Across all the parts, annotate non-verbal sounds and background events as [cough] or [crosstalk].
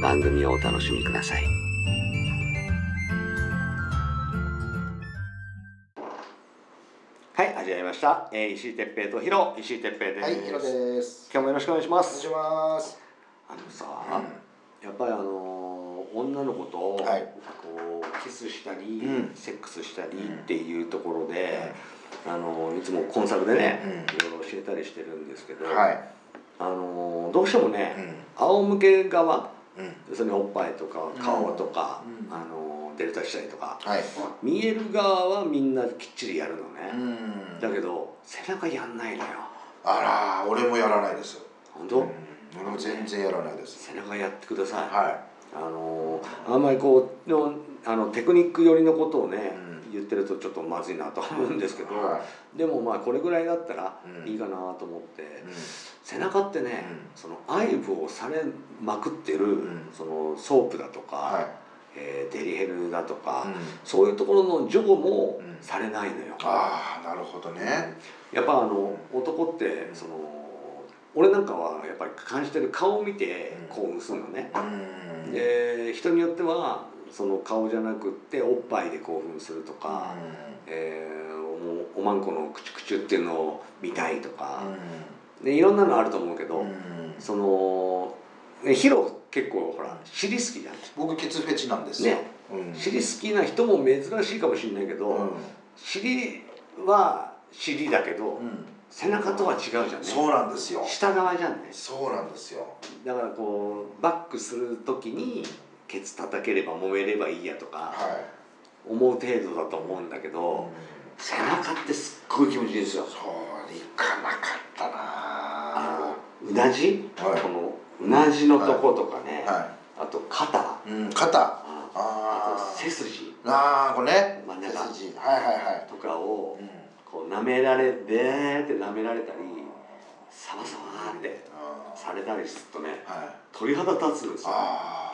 番組をお楽しみください。はい、始まりました。えー、石井哲平とヒロ、石井哲平です。はい、ヒロです。今日もよろしくお願いします。お願いします。あのさ、やっぱりあのー女の子と、はいこうキスしたり、うんセックスしたりっていうところで、あのーいつもコンサルでね、うんいろいろ教えたりしてるんですけど、はい。あのーどうしてもね、うん。仰向け側うん。要するにおっぱいとか顔とか、うん。あのーデルタしたりとか。はい。見える側はみんなきっちりやるのうね、ん。だけど背中やんないのよ。あら、俺もやらないです。本当、うん。俺も全然やらないです。背中やってください、はあのあんまりこうのあのテクニック寄りのことをね、うん言ってるとちょっとまずいなと思うんですけい。ど、はでもまあこれぐらいだったらうんいいかなと思って、い。背中ってね、うんその愛撫をされまくってる、んそのソープだとか、はい。えーデリヘルだとか、うんそういうところの嬢もうんされないのよ。ああ、なるほどね。やっぱあの男ってその俺なんかはやっぱり感じてる顔を見て興奮するのね。うん。で人によってはその顔じゃなくっておっぱいで興奮するとか、えーおおまんこのクチュクチュっていうのを見たいとか、でいろんなのあると思うけど、うん。そのねヒロ結構ほら尻好きじゃん。僕ケツフェチなんですよ。ねうん。尻好きな人も珍しいかもしれないけど、うん。尻は尻だけど、うん。背中とは違うじゃんね。そうなんですよ。下側じゃんね。そうなんですよ。だからこうバックする時にケツ叩ければ揉めればいいやとかは思う程度だと思うんだけい。ど、背中ってすっごい気持ちいいんですよそう、いかなかったなあのうなじ、はいこのうなじのとことかね、はあと肩い。うん、肩。あああと背筋あ。ああ、これね。真ん中背筋はいはいはい。とかをうん。こう舐められべーって舐められたりサバサバーってあされたりするとねーはい。鳥肌立つんですよああ。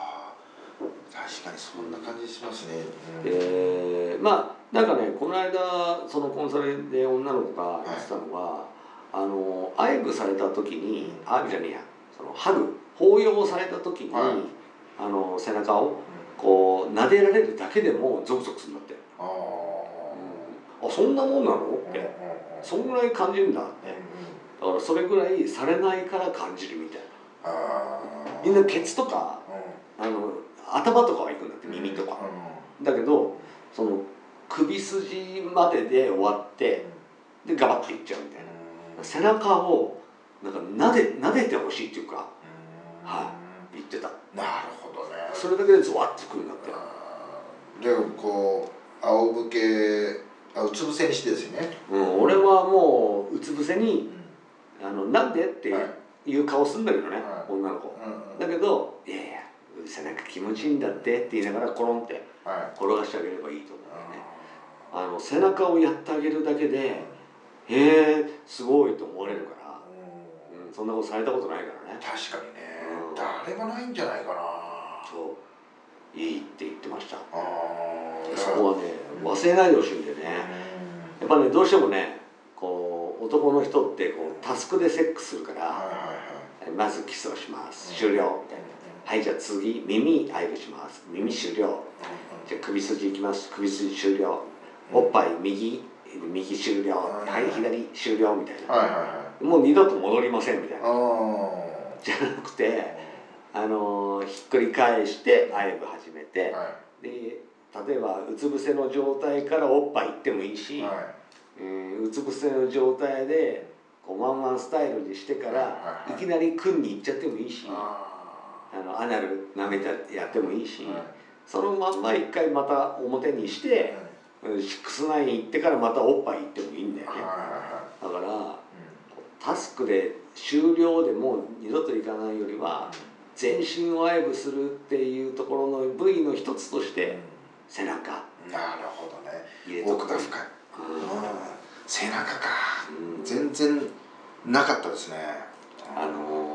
確かにそんな感じしますね。うんでまあなんかねこの間そのコンサルで女の子が言ってたのは、あの愛撫された時に愛撫じゃねえやそのハグ抱擁された時に、はい。あの背中をこう撫でられるだけでもゾクゾクするんだって、ああ。あそんなもんなの？っうんうんて、うんそんぐらい感じるんだって。うんうんだからそれぐらいされないから感じるみたいな。ああ。みんなケツとかうん。あの頭とかは行くんだって耳とか、だけどその首筋までで終わってでガバッていっちゃうみたいな。背中をなんか撫で撫でてほしいっていうかは言ってた。なるほどね。それだけでゾワッとくるんだって。でもこう仰向けあうつ伏せにしてですよね、うん、俺はもううつ伏せに「あのなんで?」ってはいいう顔すんだけどね、はい女の子。うん。だけど「いやいや背中気持ちいいんだって」って言いながらコロンってはい。転がしてあげればいいと思うんだよね。あの背中をやってあげるだけで「へえすごい」と思われるから、うん。うん、そんなことされたことないからね。確かにね、うん。誰もないんじゃないかな。そう。いいって言ってました。そこはね忘れないでほしいんだよね。やっぱねどうしてもねこう男の人ってこうタスクでセックスするからはいはいはい。まずキスをします。うん。終了。みたいなはいじゃあ次耳愛撫します。耳終了。じゃあ首筋いきます。首筋終了。おっぱい右右終了。うん。はい左終了みたいな。はいはいはい。もう二度と戻りませんみたいな。あじゃなくてああのひっくり返してあえぶ始めて、はで例えばうつ伏せの状態からおっぱいいってもいいし、うつ伏せの状態でこうワンワンスタイルにしてから、はいきなり君に行っちゃってもいいしああのアナル舐めてやってもいいし、ーはい。そのまんま一回また表にして、うんシックスナイン行ってからまたおっぱい行ってもいいんだよね。はいはいはだからタスクで終了でもう二度と行かないよりは全身を愛撫するっていうところの部位の一つとしいて背中。うんなるほどね。入れとく奥が深い。うん。背中か。うん。全然なかったですね。あの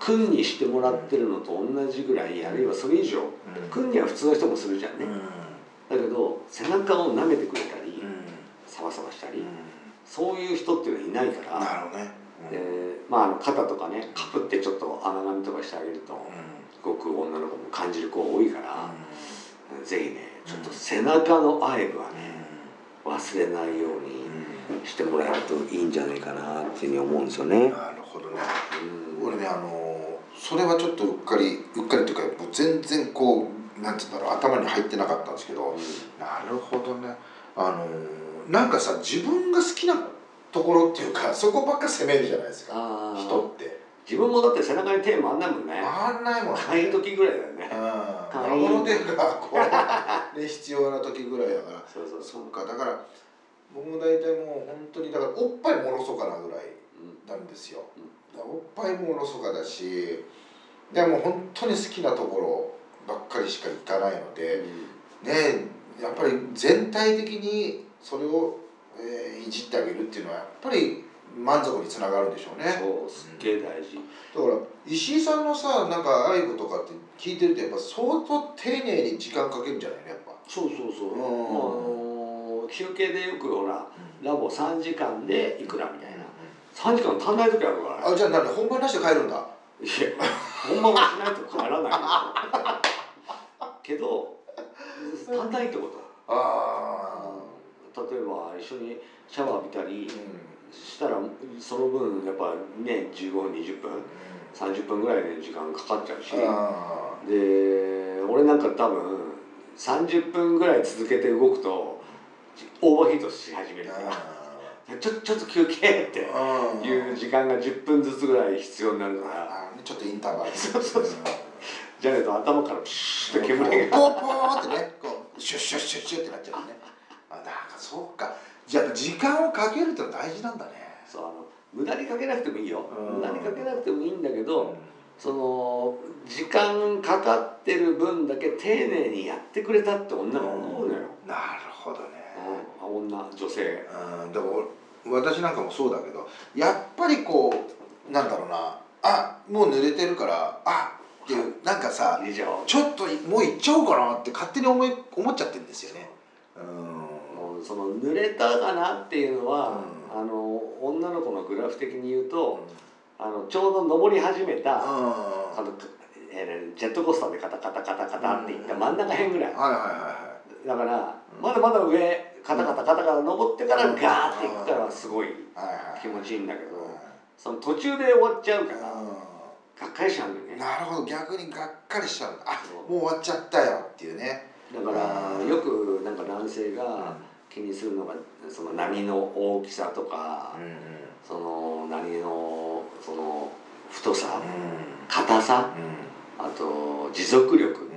君にしてもらってるのと同じぐらいあるいはそれ以上うん。君には普通の人もするじゃんね。うん。だけど背中を舐めてくれたりうん。サバサバしたりうん。そういう人っていうのはいないからなるほどね。でまああの肩とかねかぶってちょっと穴髪とかしてあげるとごく女の子も感じる子多いからうぜひねちょっと背中の愛撫はん。ね忘れないようにしてもらえるといいんじゃないかなっていうふうに思うんですよね。なるほどね。うん。俺ねあのそれはちょっとうっかりうっかりというかもう全然こうなんて言うんだろう頭に入ってなかったんですけどなるほどね。あのなんかさ自分が好きなところっていうかそこばっか責めるじゃないですか。人って。自分もだって背中に手回んないもんね。回んないもんね。買い時ぐらいだよね。うん。会員孫の手がこう、ね、[laughs] 必要な時ぐらいだから。そうそうそう。か。だから僕も大体もう本当にだからおっぱいもろそかなぐらいうんなんですよ。うん。だからおっぱいもおろそかだしでも本当に好きなところばっかりしか行かないのでねやっぱり全体的にそれを、えーいじってあげるっていうのはやっぱり満足につながるんでしょうねそうすっげえ大事。だから石井さんのさなんか愛撫とかって聞いてるとやっぱ相当丁寧に時間かけるんじゃないのやっぱそうそうそう。うんもう休憩でよくほらラボ3時間でいくらみたいな。3時間足んない時あるから。ね。あじゃあ何本番なしで帰るんだ。いや本番はしないと帰らないよ。[laughs] けど足んないってこと。あ例えば一緒にシャワー浴びたりあしたらその分やっぱね15分20分30分ぐらいで時間かかっちゃうし。あで俺なんか多分30分ぐらい続けて動くとオーバーヒートし始めるからちょちょっと休憩ってあいう時間が10分ずつぐらい必要になるから。あちょっとインターバル。そうそうそう。じゃないと頭からプシュッと煙が。ポーポーってねこうシュッシュッシュッシュッってなっちゃうね。あなんかそうか。じゃあ時間をかけるってのは大事なんだね。そうあの無駄にかけなくてもいいよ。うん。無駄にかけなくてもいいんだけどその時間かかってる分だけ丁寧にやってくれたって女が思うのよ、なるほどね。うん、女女性。うん。でも私なんかもそうだけどやっぱりこうなんだろうなあもう濡れてるからあっていうなんかさちょっともう行っちゃおうかなって勝手に思い思っちゃってるんですよね。うん。その濡れたかなっていうのは、うあの女の子のグラフ的に言うとあのちょうど登り始めた、あうん。のえージェットコースターでカタカタカタカタっていった真ん中辺ぐらい、はいはいはだからうん。まだまだ上カタカタカタカタ登ってからガーっていくからすごい気持ちいいんだけどうその途中で終わっちゃうからん。がっかりしちゃうんだよね。なるほど逆にがっかりしちゃうあもう終わっちゃったよっていうね。だからよくなんか男性が気にするのがその波の大きさとかうんうん。その波のその太さうん。硬さうあと持続力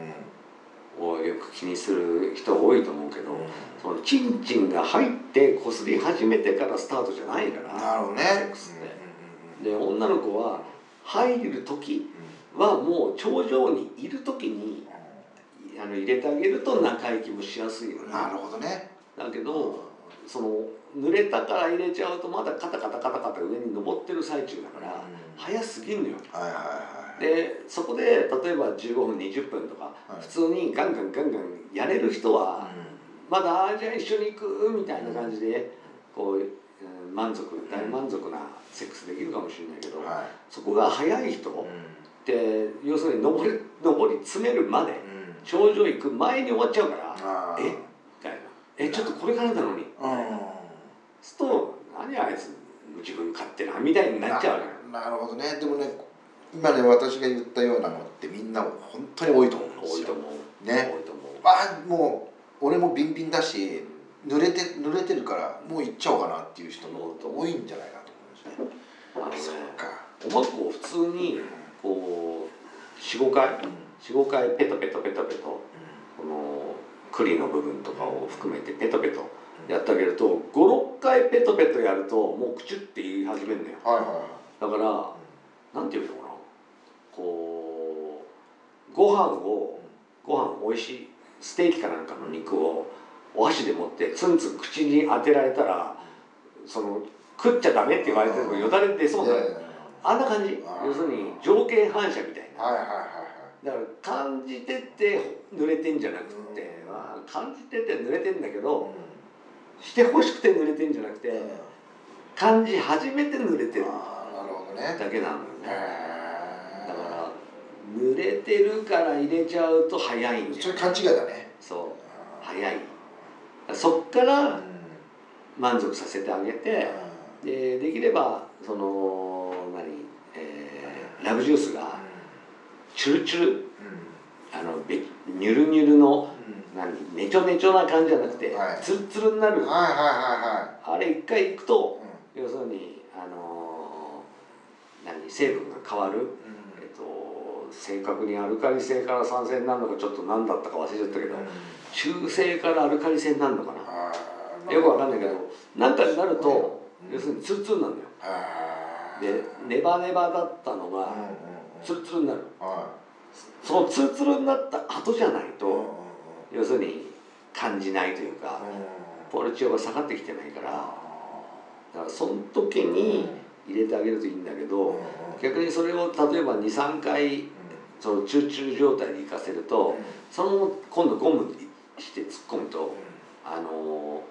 をよく気にする人多いと思うけどそのチンチンが入ってこすり始めてからスタートじゃないからなるほどね。セックスって。で女の子は入る時はもう頂上にいる時にあの入れてあげると中行きもしやすいよね。なるほどね。だけどその濡れたから入れちゃうとまだカタカタカタカタ上に登ってる最中だから早すぎんのよ。はいはいはいでそこで例えば15分20分とかはい。普通にガンガンガンガンやれる人はまだあじゃあ一緒に行くみたいな感じでこううん満足大満足なセックスできるかもしれないけどはそこが早い人いって要するに登り登り詰めるまで頂上行く前に終わっちゃうからあえ？みたいな。えちょっとこれからなのにみたいな。すると何あいつ自分勝手なみたいになっちゃうなるほどね。でもね今ね私が言ったようなのってみんな本当に多いと思うんですよ。多いと思う。ね。多いと思う。あもう俺もビンビンだし濡れて濡れてるからもう行っちゃおうかなっていう人も多いんじゃないかと思うんですね。あのねそうか。おまこを普通にこう45回45回ペトペトペトペトこの栗の部分とかを含めてペトペトやってあげると56回ペトペトやるともうクチュって言い始めるのよ。はいはいはい。だからなんていうの？こうご飯をご飯美味しいステーキかなんかの肉をお箸で持ってツンツン口に当てられたらその食っちゃダメって言われてるのよだれ出そうなあんな感じ。要するに条件反射みたいな。はいはいはいだから感じてて濡れてんじゃなくて、まあ、感じてて濡れてんだけどしてほしくて濡れてんじゃなくてはい感じ始めて濡れてるだけなのよね濡れてるから入れちゃうと早いんそれ勘違いだね。そう。早い。そっから満足させてあげてでできればその何、えーラブジュースがチュルチュル。あのべニュルニュルの何？ねちょねちょな感じじゃなくて、はい。ツルツルになる。はいはいはあれ一回いくといはい要するにあのー何？成分が変わる、えっと、正確にアルカリ性から酸性になるのかちょっと何だったか忘れちゃったけど中性からアルカリ性になるのかな。よくわかんないけどなんかになると要するにツルツルなんだよ。でネバネバだったのがツルツルになる。そのツルツルになった後じゃないと要するに感じないというかポルチオが下がってきてないからだからその時に入れてあげるといいんだけど逆にそれを例えば23回そのチュルチュル状態でいかせるとそのまま今度ゴムにして突っ込むとあの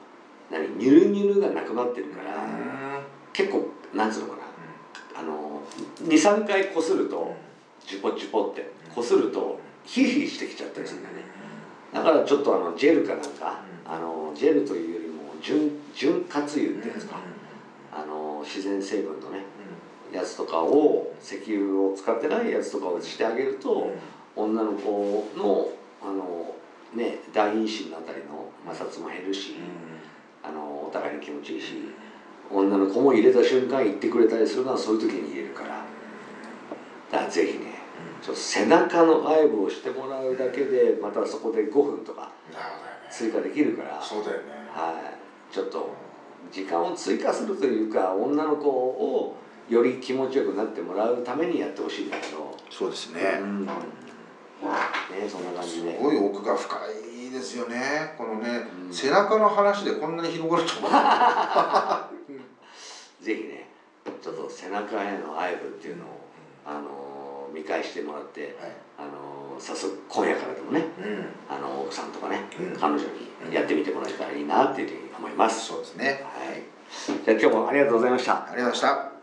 何ニュルニュルがなくなってるから結構なんつうのかな。あの23回こするとチュポチュポってこするとヒリヒリしてきちゃったりするんだよねだからちょっとあのジェルかなんかあのジェルというよりも純純活油ってやつか？あの自然成分のねやつとかを石油を使ってないやつとかをしてあげると女の子のあのね大陰唇のあたりの摩擦も減るしあのお互いに気持ちいいし女の子も入れた瞬間言ってくれたりするのはそういう時に入れるから。だからぜひねちょっと背中の愛撫をしてもらうだけでまたそこで5分とか追加できるから。そうだよね。はい。ちょっと時間を追加するというか女の子をより気持ちよくなってもらうためにやってほしいんだけど。そうですね。うん。ねそんな感じすでごい奥が深いですよね。このねうん。背中の話でこんなに広がると思う [laughs] ぜひねちょっと背中への愛撫っていうのを、あの見返してもらって、あの早速今夜からでもねうん。あの奥さんとかね、うん。彼女にやってみてもらえたらいいなっていうふうに思います、そうですね。はい、じゃあ今日もありがとうございました。ありがとうございました